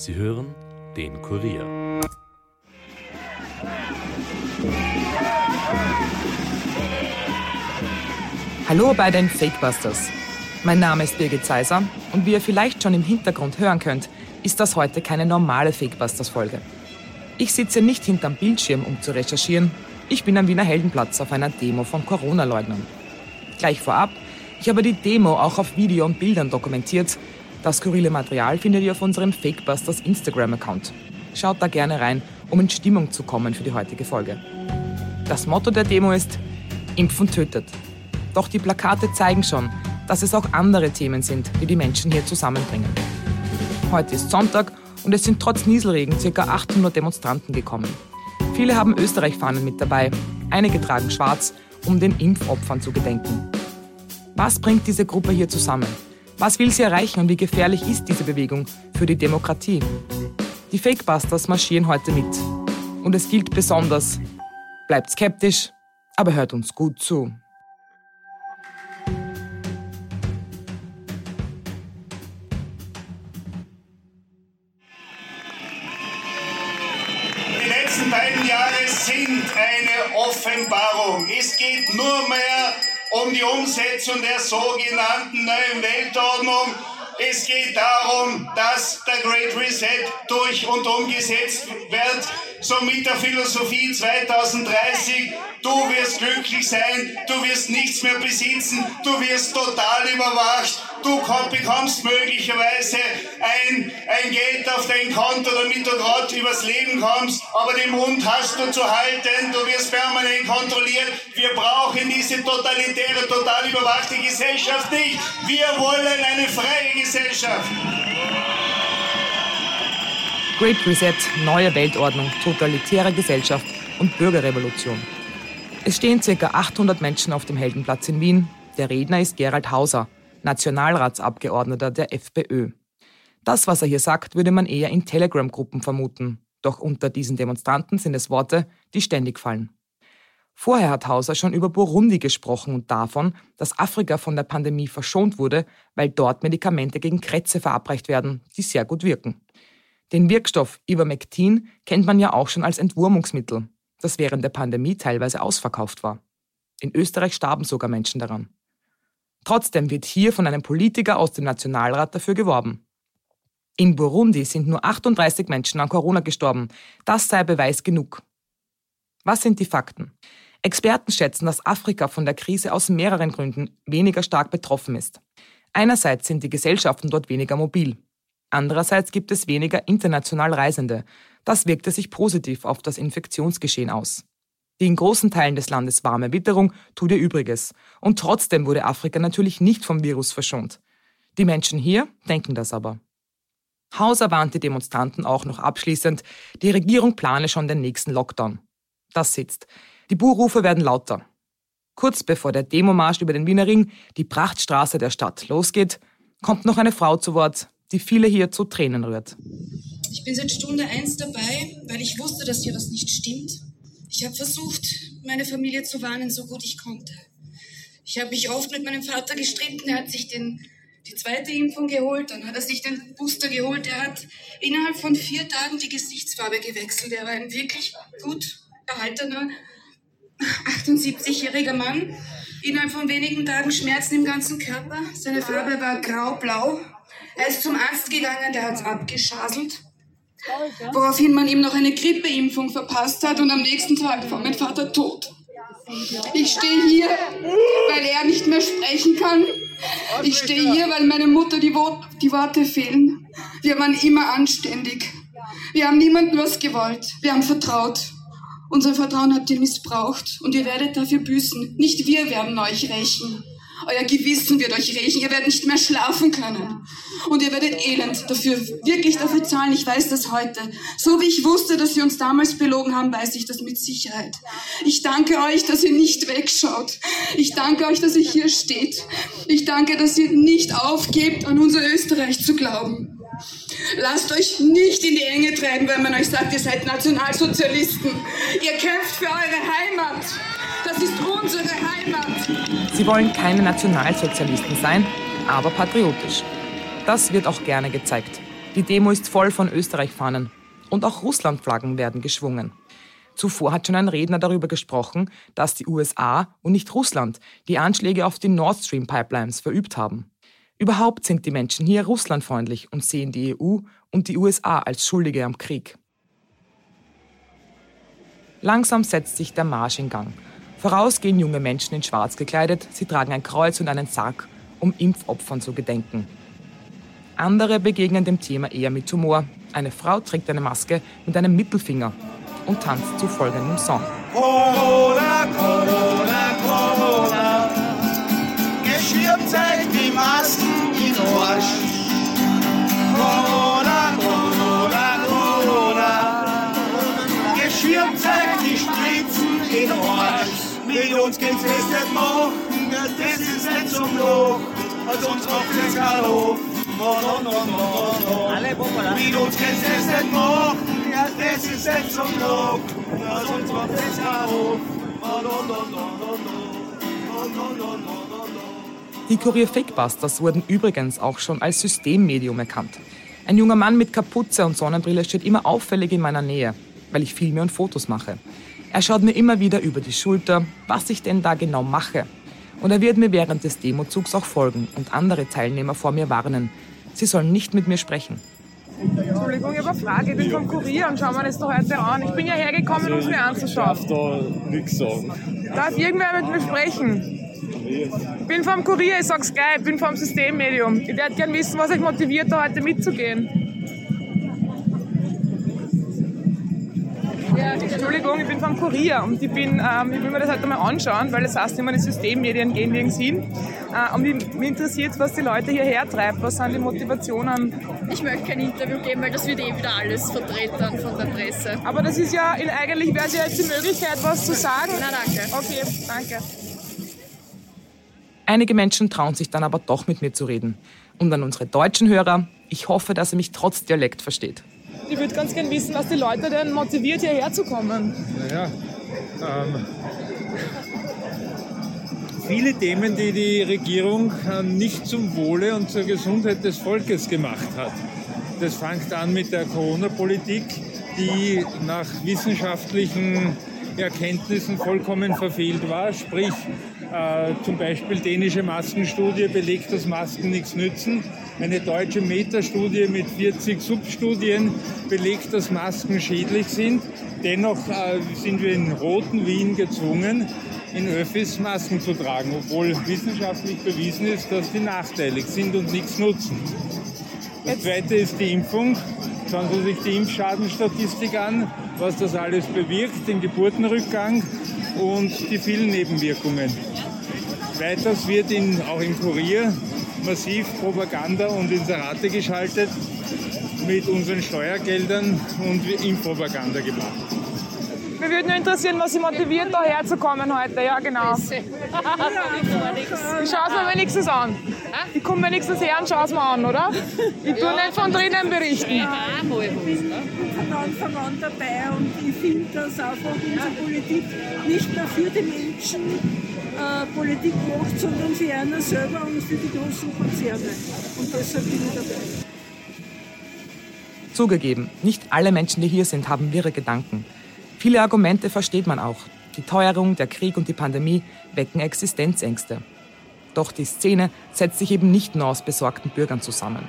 Sie hören den Kurier. Hallo bei den Fakebusters. Mein Name ist Birgit Seiser und wie ihr vielleicht schon im Hintergrund hören könnt, ist das heute keine normale Fakebusters-Folge. Ich sitze nicht hinterm Bildschirm, um zu recherchieren. Ich bin am Wiener Heldenplatz auf einer Demo von Corona-Leugnern. Gleich vorab, ich habe die Demo auch auf Video und Bildern dokumentiert. Das skurrile Material findet ihr auf unserem Fakebusters Instagram-Account. Schaut da gerne rein, um in Stimmung zu kommen für die heutige Folge. Das Motto der Demo ist Impfen tötet. Doch die Plakate zeigen schon, dass es auch andere Themen sind, die die Menschen hier zusammenbringen. Heute ist Sonntag und es sind trotz Nieselregen ca. 800 Demonstranten gekommen. Viele haben Österreich-Fahnen mit dabei, einige tragen schwarz, um den Impfopfern zu gedenken. Was bringt diese Gruppe hier zusammen? Was will sie erreichen und wie gefährlich ist diese Bewegung für die Demokratie? Die Fakebusters marschieren heute mit. Und es gilt besonders, bleibt skeptisch, aber hört uns gut zu. Die letzten beiden Jahre sind eine Offenbarung. Es geht nur mehr um die Umsetzung der sogenannten neuen Weltordnung. Es geht darum, dass der Great Reset durch und umgesetzt wird, so mit der Philosophie 2030. Du wirst glücklich sein, du wirst nichts mehr besitzen, du wirst total überwacht, du bekommst möglicherweise ein, ein Geld auf dein Konto, damit du gerade übers Leben kommst, aber den Mund hast du zu halten, du wirst permanent kontrolliert. Wir brauchen diese totalitäre, total überwachte Gesellschaft nicht. Wir wollen eine freie Gesellschaft. Great Reset, neue Weltordnung, totalitäre Gesellschaft und Bürgerrevolution. Es stehen ca. 800 Menschen auf dem Heldenplatz in Wien. Der Redner ist Gerald Hauser, Nationalratsabgeordneter der FPÖ. Das, was er hier sagt, würde man eher in Telegram-Gruppen vermuten. Doch unter diesen Demonstranten sind es Worte, die ständig fallen. Vorher hat Hauser schon über Burundi gesprochen und davon, dass Afrika von der Pandemie verschont wurde, weil dort Medikamente gegen Krätze verabreicht werden, die sehr gut wirken. Den Wirkstoff Ivermectin kennt man ja auch schon als Entwurmungsmittel, das während der Pandemie teilweise ausverkauft war. In Österreich starben sogar Menschen daran. Trotzdem wird hier von einem Politiker aus dem Nationalrat dafür geworben. In Burundi sind nur 38 Menschen an Corona gestorben. Das sei Beweis genug. Was sind die Fakten? Experten schätzen, dass Afrika von der Krise aus mehreren Gründen weniger stark betroffen ist. Einerseits sind die Gesellschaften dort weniger mobil. Andererseits gibt es weniger international Reisende. Das wirkte sich positiv auf das Infektionsgeschehen aus. Die in großen Teilen des Landes warme Witterung tut ihr Übriges. Und trotzdem wurde Afrika natürlich nicht vom Virus verschont. Die Menschen hier denken das aber. Hauser warnt die Demonstranten auch noch abschließend, die Regierung plane schon den nächsten Lockdown. Das sitzt. Die Buhrufe werden lauter. Kurz bevor der Demomarsch über den Wiener Ring, die Prachtstraße der Stadt, losgeht, kommt noch eine Frau zu Wort, die viele hier zu Tränen rührt. Ich bin seit Stunde eins dabei, weil ich wusste, dass hier was nicht stimmt. Ich habe versucht, meine Familie zu warnen, so gut ich konnte. Ich habe mich oft mit meinem Vater gestritten. Er hat sich den, die zweite Impfung geholt, dann hat er sich den Booster geholt. Er hat innerhalb von vier Tagen die Gesichtsfarbe gewechselt. Er war ein wirklich gut erhaltener 78-jähriger Mann. Innerhalb von wenigen Tagen Schmerzen im ganzen Körper. Seine Farbe war grau-blau. Er ist zum Arzt gegangen, der hat es abgeschaselt. Woraufhin man ihm noch eine Grippeimpfung verpasst hat und am nächsten Tag war mein Vater tot. Ich stehe hier, weil er nicht mehr sprechen kann. Ich stehe hier, weil meine Mutter die, Wo die Worte fehlen. Wir waren immer anständig. Wir haben niemandem was gewollt. Wir haben vertraut. Unser Vertrauen habt ihr missbraucht und ihr werdet dafür büßen. Nicht wir werden euch rächen. Euer Gewissen wird euch rächen. Ihr werdet nicht mehr schlafen können. Und ihr werdet elend dafür, wirklich dafür zahlen. Ich weiß das heute. So wie ich wusste, dass sie uns damals belogen haben, weiß ich das mit Sicherheit. Ich danke euch, dass ihr nicht wegschaut. Ich danke euch, dass ihr hier steht. Ich danke, dass ihr nicht aufgebt, an unser Österreich zu glauben. Lasst euch nicht in die Enge treiben, wenn man euch sagt, ihr seid Nationalsozialisten. Ihr kämpft für eure Heimat. Das ist unsere Heimat. Sie wollen keine Nationalsozialisten sein, aber patriotisch. Das wird auch gerne gezeigt. Die Demo ist voll von Österreich-Fahnen. Und auch Russland-Flaggen werden geschwungen. Zuvor hat schon ein Redner darüber gesprochen, dass die USA und nicht Russland die Anschläge auf die Nord Stream Pipelines verübt haben. Überhaupt sind die Menschen hier russlandfreundlich und sehen die EU und die USA als Schuldige am Krieg. Langsam setzt sich der Marsch in Gang. Voraus gehen junge Menschen in schwarz gekleidet, sie tragen ein Kreuz und einen Sarg, um Impfopfern zu gedenken. Andere begegnen dem Thema eher mit Humor. Eine Frau trägt eine Maske mit einem Mittelfinger und tanzt zu folgendem Song. Corona, machen, das ist nicht zum Loch, also uns no, no, no. Die Kurier Fakebusters wurden übrigens auch schon als Systemmedium erkannt. Ein junger Mann mit Kapuze und Sonnenbrille steht immer auffällig in meiner Nähe, weil ich Filme und Fotos mache. Er schaut mir immer wieder über die Schulter, was ich denn da genau mache. Und er wird mir während des Demozugs auch folgen und andere Teilnehmer vor mir warnen. Sie sollen nicht mit mir sprechen. Entschuldigung, ich habe eine Frage. Ich bin vom Kurier und schauen wir das doch heute an. Ich bin ja hergekommen, um es mir anzuschauen. darf da nichts sagen. Darf irgendwer mit mir sprechen? Ich bin vom Kurier, ich sag's gleich, ich bin vom Systemmedium. Ich werde gern wissen, was euch motiviert, da heute mitzugehen. Ja, Entschuldigung, ich bin vom Kurier und ich, bin, ähm, ich will mir das heute mal anschauen, weil das heißt immer, die Systemmedien gehen nirgends hin. Äh, und mich, mich interessiert, was die Leute hierher treibt. Was sind die Motivationen? Ich möchte kein Interview geben, weil das wird eh wieder alles vertreten von der Presse. Aber das ist ja, in, eigentlich wäre es ja jetzt die Möglichkeit, was zu sagen. Na, danke. Okay, danke. Einige Menschen trauen sich dann aber doch mit mir zu reden. Und an unsere deutschen Hörer, ich hoffe, dass ihr mich trotz Dialekt versteht. Ich würde ganz gern wissen, was die Leute denn motiviert, hierher zu kommen. Naja, ähm, viele Themen, die die Regierung äh, nicht zum Wohle und zur Gesundheit des Volkes gemacht hat. Das fängt an mit der Corona-Politik, die nach wissenschaftlichen Erkenntnissen vollkommen verfehlt war. Sprich, äh, zum Beispiel dänische Maskenstudie belegt, dass Masken nichts nützen. Eine deutsche Metastudie mit 40 Substudien belegt, dass Masken schädlich sind. Dennoch äh, sind wir in roten Wien gezwungen, in Öffis Masken zu tragen, obwohl wissenschaftlich bewiesen ist, dass die nachteilig sind und nichts nutzen. Das zweite ist die Impfung. Schauen Sie sich die Impfschadenstatistik an, was das alles bewirkt, den Geburtenrückgang und die vielen Nebenwirkungen. Weiters wird in, auch im Kurier massiv Propaganda und Inserate geschaltet mit unseren Steuergeldern und Impfpropaganda gemacht. Mir würde nur interessieren, was Sie motiviert, da herzukommen heute. Ja, genau. Ich schaue es mir wenigstens an. Ich komme wenigstens her und schaue es mir an, oder? Ich tue nicht von drinnen berichten. von Anfang an dabei und ich finde, dass einfach unsere Politik nicht mehr für die Menschen äh, Politik macht, sondern für einer selber und für die großen Konzerne. Und deshalb bin ich dabei. Zugegeben, nicht alle Menschen, die hier sind, haben wirre Gedanken. Viele Argumente versteht man auch. Die Teuerung, der Krieg und die Pandemie wecken Existenzängste. Doch die Szene setzt sich eben nicht nur aus besorgten Bürgern zusammen.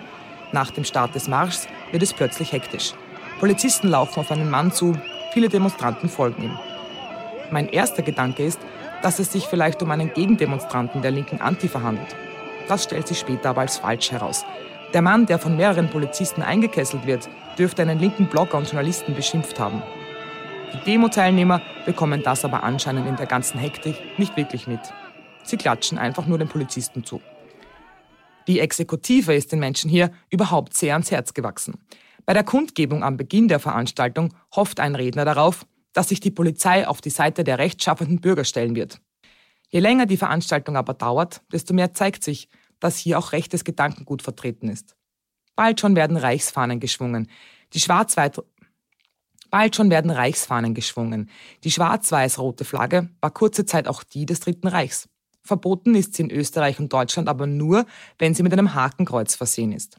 Nach dem Start des Marschs wird es plötzlich hektisch. Polizisten laufen auf einen Mann zu, viele Demonstranten folgen ihm. Mein erster Gedanke ist, dass es sich vielleicht um einen Gegendemonstranten der linken Antifa handelt. Das stellt sich später aber als falsch heraus. Der Mann, der von mehreren Polizisten eingekesselt wird, dürfte einen linken Blogger und Journalisten beschimpft haben. Die Demo-Teilnehmer bekommen das aber anscheinend in der ganzen Hektik nicht wirklich mit. Sie klatschen einfach nur den Polizisten zu. Die Exekutive ist den Menschen hier überhaupt sehr ans Herz gewachsen. Bei der Kundgebung am Beginn der Veranstaltung hofft ein Redner darauf, dass sich die Polizei auf die Seite der rechtschaffenden Bürger stellen wird. Je länger die Veranstaltung aber dauert, desto mehr zeigt sich, dass hier auch rechtes Gedankengut vertreten ist. Bald schon werden Reichsfahnen geschwungen. Die schwarz Bald schon werden Reichsfahnen geschwungen. Die schwarz-weiß-rote Flagge war kurze Zeit auch die des Dritten Reichs. Verboten ist sie in Österreich und Deutschland aber nur, wenn sie mit einem Hakenkreuz versehen ist.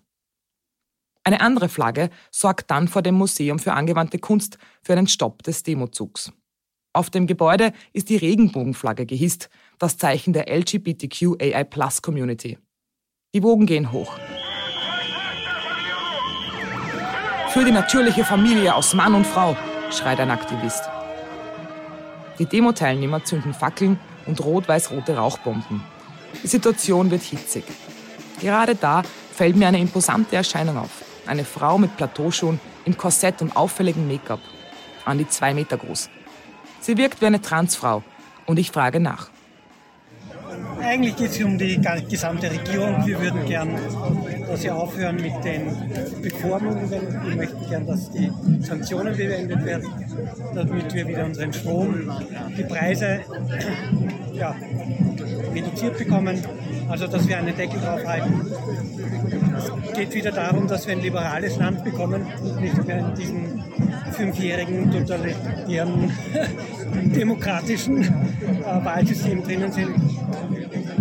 Eine andere Flagge sorgt dann vor dem Museum für angewandte Kunst für einen Stopp des Demozugs. Auf dem Gebäude ist die Regenbogenflagge gehisst, das Zeichen der LGBTQAI-Plus-Community. Die Wogen gehen hoch. Für die natürliche Familie aus Mann und Frau, schreit ein Aktivist. Die Demo-Teilnehmer zünden Fackeln und rot-weiß-rote Rauchbomben. Die Situation wird hitzig. Gerade da fällt mir eine imposante Erscheinung auf. Eine Frau mit Plateauschuhen, im Korsett und auffälligem Make-up. An die zwei Meter groß. Sie wirkt wie eine Transfrau und ich frage nach. Eigentlich geht es um die gesamte Regierung. Wir würden gern, dass sie aufhören mit den Bevormundungen. Wir möchten gern, dass die Sanktionen beendet werden, damit wir wieder unseren Strom, die Preise ja, reduziert bekommen. Also, dass wir einen Deckel drauf halten. Es geht wieder darum, dass wir ein liberales Land bekommen und nicht mehr in diesem fünfjährigen totalitären demokratischen äh, Wahlsystem drinnen sind.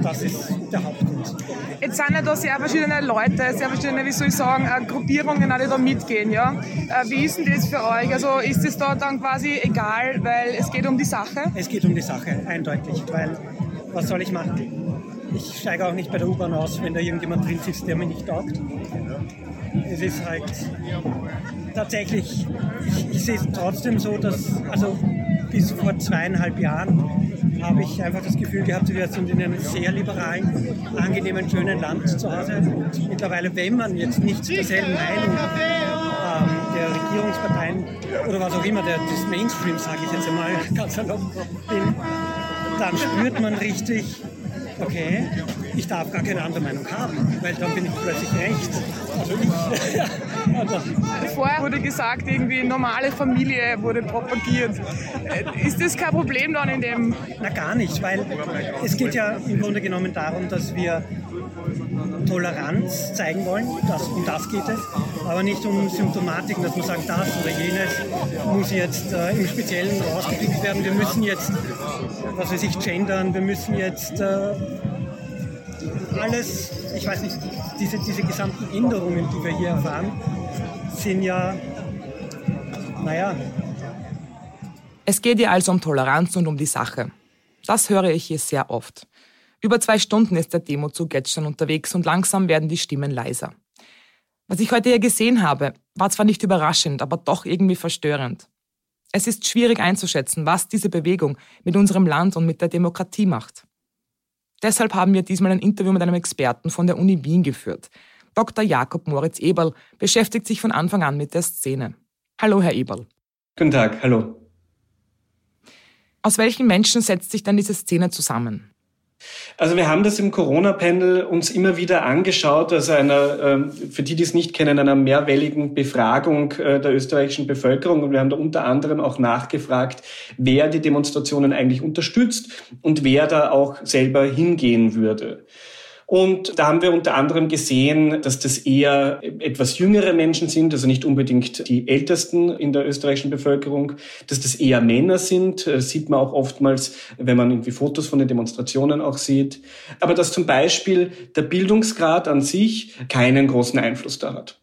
Das ist der Hauptgrund. Jetzt sind ja da sehr verschiedene Leute, sehr verschiedene, wie soll ich sagen, äh, Gruppierungen, die da mitgehen. Ja? Äh, wie ist denn das für euch? Also ist es da dann quasi egal, weil es geht um die Sache? Es geht um die Sache, eindeutig, weil was soll ich machen? Ich steige auch nicht bei der U-Bahn aus, wenn da irgendjemand drin sitzt, der mir nicht taugt. Es ist halt tatsächlich, ich, ich sehe es trotzdem so, dass, also bis vor zweieinhalb Jahren habe ich einfach das Gefühl gehabt, wir sind in einem sehr liberalen, angenehmen, schönen Land zu Hause. Und mittlerweile, wenn man jetzt nicht derselben Meinung ähm, der Regierungsparteien oder was auch immer, der, des Mainstreams, sage ich jetzt einmal ganz salopp, bin, dann spürt man richtig, okay, ich darf gar keine andere Meinung haben, weil dann bin ich plötzlich rechts. Vorher wurde gesagt, irgendwie normale Familie wurde propagiert. Äh, ist das kein Problem dann in dem? Na gar nicht, weil es geht ja im Grunde genommen darum, dass wir Toleranz zeigen wollen, das, um das geht es, aber nicht um Symptomatiken, dass man sagt, das oder jenes muss jetzt äh, im Speziellen rausgepickt werden. Wir müssen jetzt, was weiß ich, gendern, wir müssen jetzt äh, alles, ich weiß nicht, diese, diese gesamten Änderungen, die wir hier erfahren, sind ja, naja. Es geht hier also um Toleranz und um die Sache. Das höre ich hier sehr oft. Über zwei Stunden ist der Demozug jetzt schon unterwegs und langsam werden die Stimmen leiser. Was ich heute hier gesehen habe, war zwar nicht überraschend, aber doch irgendwie verstörend. Es ist schwierig einzuschätzen, was diese Bewegung mit unserem Land und mit der Demokratie macht. Deshalb haben wir diesmal ein Interview mit einem Experten von der Uni Wien geführt. Dr. Jakob Moritz Eberl beschäftigt sich von Anfang an mit der Szene. Hallo, Herr Eberl. Guten Tag, hallo. Aus welchen Menschen setzt sich denn diese Szene zusammen? Also wir haben das im Corona-Panel uns immer wieder angeschaut, also einer, ähm, für die, die es nicht kennen, einer mehrwelligen Befragung äh, der österreichischen Bevölkerung. Und wir haben da unter anderem auch nachgefragt, wer die Demonstrationen eigentlich unterstützt und wer da auch selber hingehen würde. Und da haben wir unter anderem gesehen, dass das eher etwas jüngere Menschen sind, also nicht unbedingt die ältesten in der österreichischen Bevölkerung, dass das eher Männer sind, das sieht man auch oftmals, wenn man irgendwie Fotos von den Demonstrationen auch sieht. Aber dass zum Beispiel der Bildungsgrad an sich keinen großen Einfluss da hat.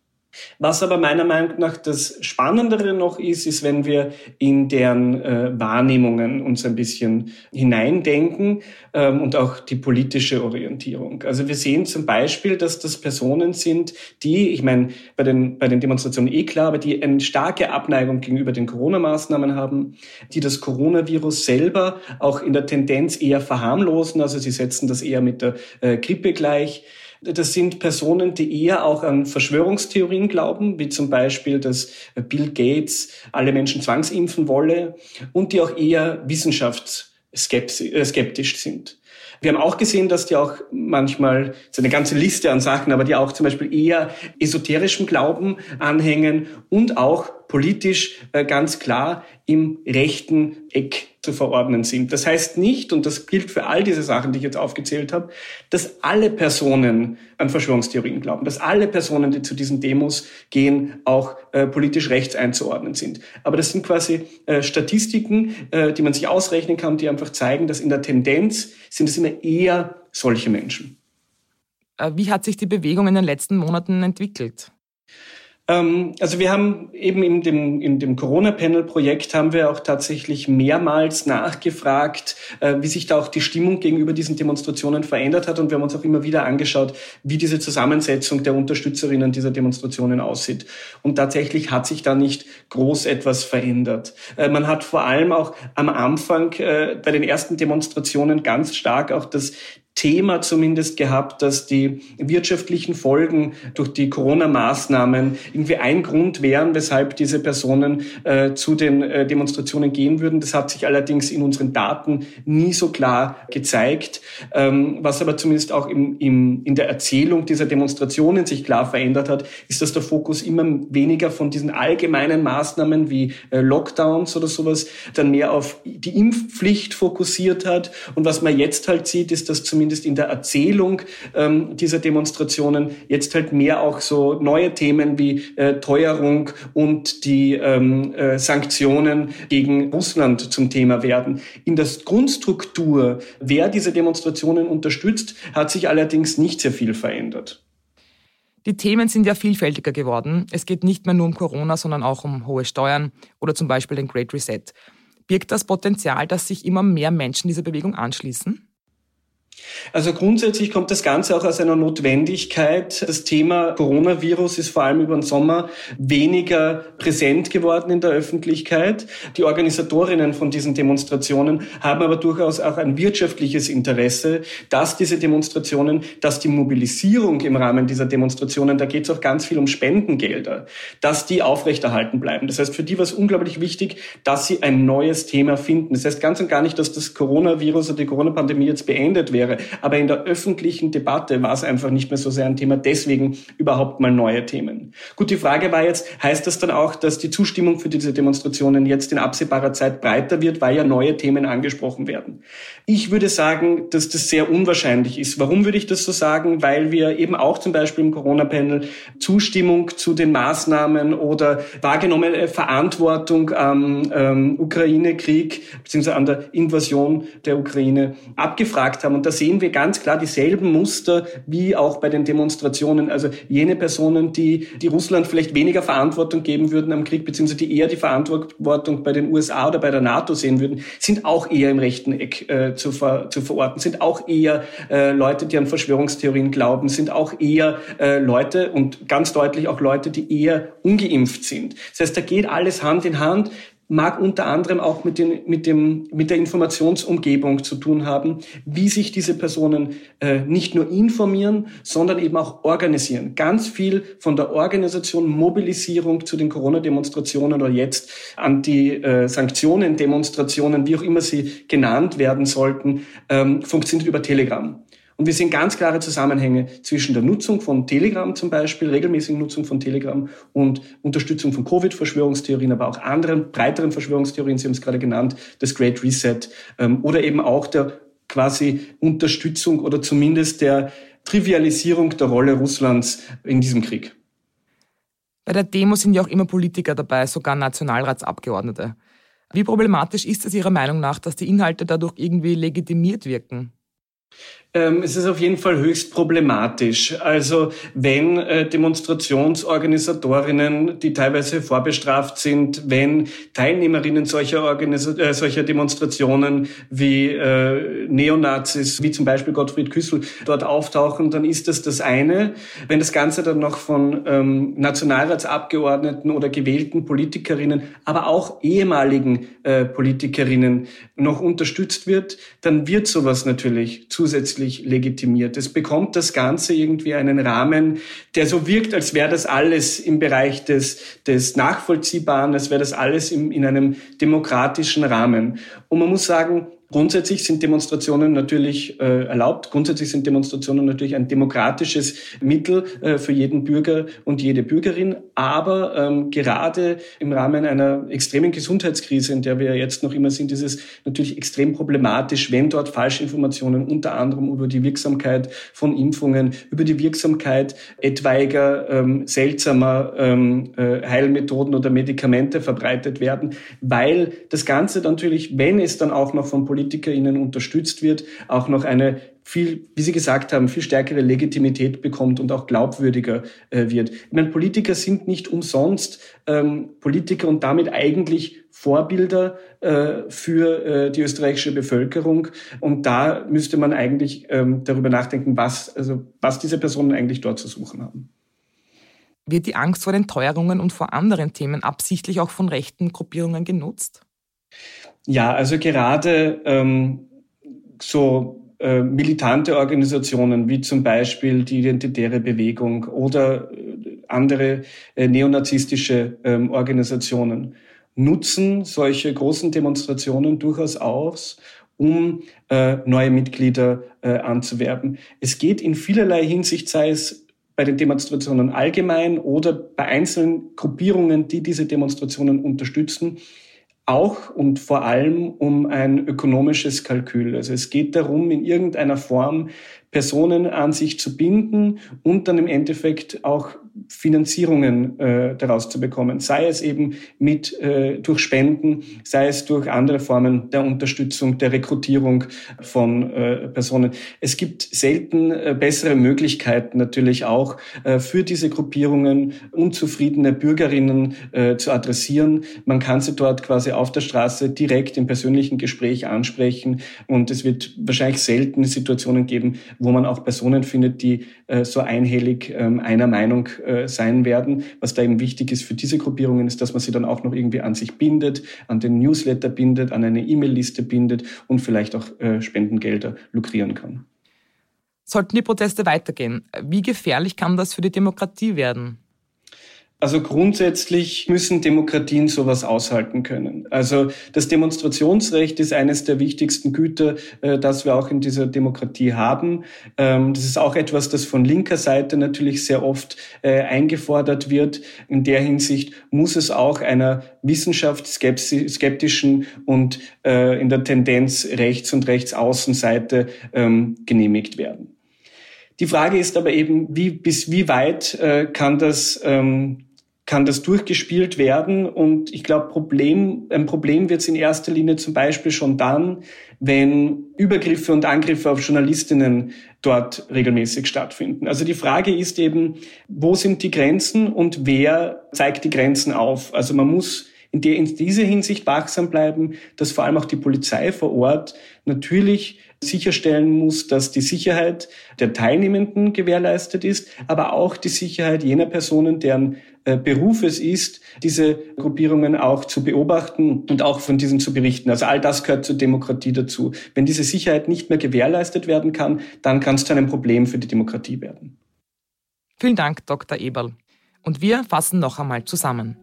Was aber meiner Meinung nach das Spannendere noch ist, ist, wenn wir in deren äh, Wahrnehmungen uns ein bisschen hineindenken ähm, und auch die politische Orientierung. Also wir sehen zum Beispiel, dass das Personen sind, die, ich meine, bei den, bei den Demonstrationen eh klar, aber die eine starke Abneigung gegenüber den Corona-Maßnahmen haben, die das Coronavirus selber auch in der Tendenz eher verharmlosen, also sie setzen das eher mit der äh, Grippe gleich das sind Personen, die eher auch an Verschwörungstheorien glauben, wie zum Beispiel, dass Bill Gates alle Menschen zwangsimpfen wolle und die auch eher wissenschaftsskeptisch sind. Wir haben auch gesehen, dass die auch manchmal, so eine ganze Liste an Sachen, aber die auch zum Beispiel eher esoterischem Glauben anhängen und auch politisch äh, ganz klar im rechten Eck zu verordnen sind. Das heißt nicht, und das gilt für all diese Sachen, die ich jetzt aufgezählt habe, dass alle Personen an Verschwörungstheorien glauben, dass alle Personen, die zu diesen Demos gehen, auch äh, politisch rechts einzuordnen sind. Aber das sind quasi äh, Statistiken, äh, die man sich ausrechnen kann, die einfach zeigen, dass in der Tendenz sind es immer eher solche Menschen. Äh, wie hat sich die Bewegung in den letzten Monaten entwickelt? Ähm, also wir haben eben in dem, in dem Corona-Panel-Projekt haben wir auch tatsächlich mehrmals nachgefragt, äh, wie sich da auch die Stimmung gegenüber diesen Demonstrationen verändert hat. Und wir haben uns auch immer wieder angeschaut, wie diese Zusammensetzung der Unterstützerinnen dieser Demonstrationen aussieht. Und tatsächlich hat sich da nicht groß etwas verändert. Äh, man hat vor allem auch am Anfang äh, bei den ersten Demonstrationen ganz stark auch das Thema zumindest gehabt, dass die wirtschaftlichen Folgen durch die Corona-Maßnahmen irgendwie ein Grund wären, weshalb diese Personen äh, zu den äh, Demonstrationen gehen würden. Das hat sich allerdings in unseren Daten nie so klar gezeigt. Ähm, was aber zumindest auch im, im, in der Erzählung dieser Demonstrationen sich klar verändert hat, ist, dass der Fokus immer weniger von diesen allgemeinen Maßnahmen wie äh, Lockdowns oder sowas dann mehr auf die Impfpflicht fokussiert hat. Und was man jetzt halt sieht, ist, dass zumindest zumindest in der Erzählung ähm, dieser Demonstrationen jetzt halt mehr auch so neue Themen wie äh, Teuerung und die ähm, äh, Sanktionen gegen Russland zum Thema werden. In der Grundstruktur, wer diese Demonstrationen unterstützt, hat sich allerdings nicht sehr viel verändert. Die Themen sind ja vielfältiger geworden. Es geht nicht mehr nur um Corona, sondern auch um hohe Steuern oder zum Beispiel den Great Reset. Birgt das Potenzial, dass sich immer mehr Menschen dieser Bewegung anschließen? Also grundsätzlich kommt das Ganze auch aus einer Notwendigkeit. Das Thema Coronavirus ist vor allem über den Sommer weniger präsent geworden in der Öffentlichkeit. Die Organisatorinnen von diesen Demonstrationen haben aber durchaus auch ein wirtschaftliches Interesse, dass diese Demonstrationen, dass die Mobilisierung im Rahmen dieser Demonstrationen, da geht es auch ganz viel um Spendengelder, dass die aufrechterhalten bleiben. Das heißt, für die war es unglaublich wichtig, dass sie ein neues Thema finden. Das heißt ganz und gar nicht, dass das Coronavirus oder die Corona-Pandemie jetzt beendet wäre wäre. Aber in der öffentlichen Debatte war es einfach nicht mehr so sehr ein Thema. Deswegen überhaupt mal neue Themen. Gut, die Frage war jetzt, heißt das dann auch, dass die Zustimmung für diese Demonstrationen jetzt in absehbarer Zeit breiter wird, weil ja neue Themen angesprochen werden? Ich würde sagen, dass das sehr unwahrscheinlich ist. Warum würde ich das so sagen? Weil wir eben auch zum Beispiel im Corona-Panel Zustimmung zu den Maßnahmen oder wahrgenommene Verantwortung am ähm, Ukraine-Krieg bzw. an der Invasion der Ukraine abgefragt haben. Und das sehen wir ganz klar dieselben Muster wie auch bei den Demonstrationen. Also jene Personen, die, die Russland vielleicht weniger Verantwortung geben würden am Krieg, beziehungsweise die eher die Verantwortung bei den USA oder bei der NATO sehen würden, sind auch eher im rechten Eck äh, zu, ver, zu verorten, sind auch eher äh, Leute, die an Verschwörungstheorien glauben, sind auch eher äh, Leute und ganz deutlich auch Leute, die eher ungeimpft sind. Das heißt, da geht alles Hand in Hand mag unter anderem auch mit, den, mit, dem, mit der Informationsumgebung zu tun haben, wie sich diese Personen äh, nicht nur informieren, sondern eben auch organisieren. Ganz viel von der Organisation, Mobilisierung zu den Corona-Demonstrationen oder jetzt Anti-Sanktionen-Demonstrationen, wie auch immer sie genannt werden sollten, ähm, funktioniert über Telegram. Und wir sehen ganz klare Zusammenhänge zwischen der Nutzung von Telegram zum Beispiel, regelmäßigen Nutzung von Telegram und Unterstützung von Covid-Verschwörungstheorien, aber auch anderen breiteren Verschwörungstheorien, Sie haben es gerade genannt, das Great Reset ähm, oder eben auch der quasi Unterstützung oder zumindest der Trivialisierung der Rolle Russlands in diesem Krieg. Bei der Demo sind ja auch immer Politiker dabei, sogar Nationalratsabgeordnete. Wie problematisch ist es Ihrer Meinung nach, dass die Inhalte dadurch irgendwie legitimiert wirken? Ähm, es ist auf jeden Fall höchst problematisch. Also wenn äh, Demonstrationsorganisatorinnen, die teilweise vorbestraft sind, wenn Teilnehmerinnen solcher, Organisa äh, solcher Demonstrationen wie äh, Neonazis, wie zum Beispiel Gottfried Küssel, dort auftauchen, dann ist das das eine. Wenn das Ganze dann noch von ähm, Nationalratsabgeordneten oder gewählten Politikerinnen, aber auch ehemaligen äh, Politikerinnen noch unterstützt wird, dann wird sowas natürlich zusätzlich zusätzlich legitimiert. Es bekommt das Ganze irgendwie einen Rahmen, der so wirkt, als wäre das alles im Bereich des, des Nachvollziehbaren, als wäre das alles im, in einem demokratischen Rahmen. Und man muss sagen, Grundsätzlich sind Demonstrationen natürlich äh, erlaubt. Grundsätzlich sind Demonstrationen natürlich ein demokratisches Mittel äh, für jeden Bürger und jede Bürgerin. Aber ähm, gerade im Rahmen einer extremen Gesundheitskrise, in der wir jetzt noch immer sind, ist es natürlich extrem problematisch, wenn dort Falschinformationen unter anderem über die Wirksamkeit von Impfungen, über die Wirksamkeit etwaiger ähm, seltsamer ähm, äh, Heilmethoden oder Medikamente verbreitet werden, weil das Ganze natürlich, wenn es dann auch noch von PolitikerInnen unterstützt wird, auch noch eine viel, wie Sie gesagt haben, viel stärkere Legitimität bekommt und auch glaubwürdiger äh, wird. Ich meine, Politiker sind nicht umsonst ähm, Politiker und damit eigentlich Vorbilder äh, für äh, die österreichische Bevölkerung. Und da müsste man eigentlich ähm, darüber nachdenken, was, also, was diese Personen eigentlich dort zu suchen haben. Wird die Angst vor den Teuerungen und vor anderen Themen absichtlich auch von rechten Gruppierungen genutzt? Ja, also gerade ähm, so äh, militante Organisationen wie zum Beispiel die Identitäre Bewegung oder äh, andere äh, neonazistische ähm, Organisationen nutzen solche großen Demonstrationen durchaus aus, um äh, neue Mitglieder äh, anzuwerben. Es geht in vielerlei Hinsicht, sei es bei den Demonstrationen allgemein oder bei einzelnen Gruppierungen, die diese Demonstrationen unterstützen, auch und vor allem um ein ökonomisches Kalkül. Also es geht darum, in irgendeiner Form Personen an sich zu binden und dann im Endeffekt auch Finanzierungen äh, daraus zu bekommen, sei es eben mit äh, durch Spenden, sei es durch andere Formen der Unterstützung, der Rekrutierung von äh, Personen. Es gibt selten äh, bessere Möglichkeiten natürlich auch äh, für diese Gruppierungen unzufriedene Bürgerinnen äh, zu adressieren. Man kann sie dort quasi auf der Straße direkt im persönlichen Gespräch ansprechen und es wird wahrscheinlich selten Situationen geben, wo man auch Personen findet, die äh, so einhellig ähm, einer Meinung äh, sein werden. Was da eben wichtig ist für diese Gruppierungen, ist, dass man sie dann auch noch irgendwie an sich bindet, an den Newsletter bindet, an eine E-Mail-Liste bindet und vielleicht auch äh, Spendengelder lukrieren kann. Sollten die Proteste weitergehen, wie gefährlich kann das für die Demokratie werden? Also grundsätzlich müssen Demokratien sowas aushalten können. Also das Demonstrationsrecht ist eines der wichtigsten Güter, äh, das wir auch in dieser Demokratie haben. Ähm, das ist auch etwas, das von linker Seite natürlich sehr oft äh, eingefordert wird. In der Hinsicht muss es auch einer wissenschaftsskeptischen und äh, in der Tendenz rechts- und rechtsaußenseite ähm, genehmigt werden. Die Frage ist aber eben, wie, bis wie weit äh, kann das ähm, kann das durchgespielt werden. Und ich glaube, Problem, ein Problem wird es in erster Linie zum Beispiel schon dann, wenn Übergriffe und Angriffe auf Journalistinnen dort regelmäßig stattfinden. Also die Frage ist eben, wo sind die Grenzen und wer zeigt die Grenzen auf? Also man muss in, der, in dieser Hinsicht wachsam bleiben, dass vor allem auch die Polizei vor Ort natürlich sicherstellen muss, dass die Sicherheit der Teilnehmenden gewährleistet ist, aber auch die Sicherheit jener Personen, deren äh, Beruf es ist, diese Gruppierungen auch zu beobachten und auch von diesen zu berichten. Also all das gehört zur Demokratie dazu. Wenn diese Sicherheit nicht mehr gewährleistet werden kann, dann kann es zu einem Problem für die Demokratie werden. Vielen Dank, Dr. Eberl. Und wir fassen noch einmal zusammen.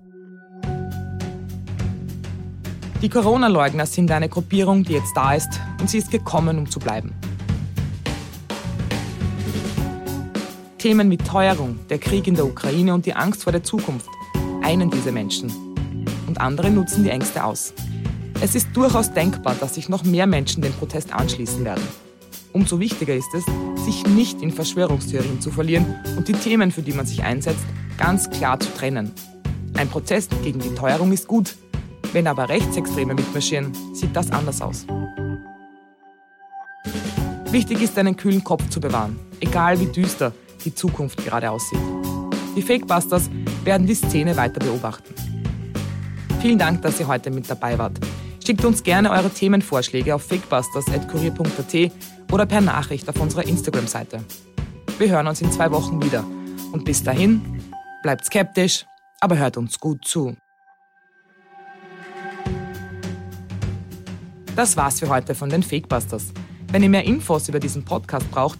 Die Corona-Leugner sind eine Gruppierung, die jetzt da ist und sie ist gekommen, um zu bleiben. Themen wie Teuerung, der Krieg in der Ukraine und die Angst vor der Zukunft einen diese Menschen. Und andere nutzen die Ängste aus. Es ist durchaus denkbar, dass sich noch mehr Menschen dem Protest anschließen werden. Umso wichtiger ist es, sich nicht in Verschwörungstheorien zu verlieren und die Themen, für die man sich einsetzt, ganz klar zu trennen. Ein Protest gegen die Teuerung ist gut, wenn aber Rechtsextreme mitmarschieren, sieht das anders aus. Wichtig ist, einen kühlen Kopf zu bewahren, egal wie düster die Zukunft gerade aussieht. Die Fakebusters werden die Szene weiter beobachten. Vielen Dank, dass ihr heute mit dabei wart. Schickt uns gerne eure Themenvorschläge auf fakebusters.kurier.at oder per Nachricht auf unserer Instagram-Seite. Wir hören uns in zwei Wochen wieder. Und bis dahin, bleibt skeptisch, aber hört uns gut zu. Das war's für heute von den Fakebusters. Wenn ihr mehr Infos über diesen Podcast braucht,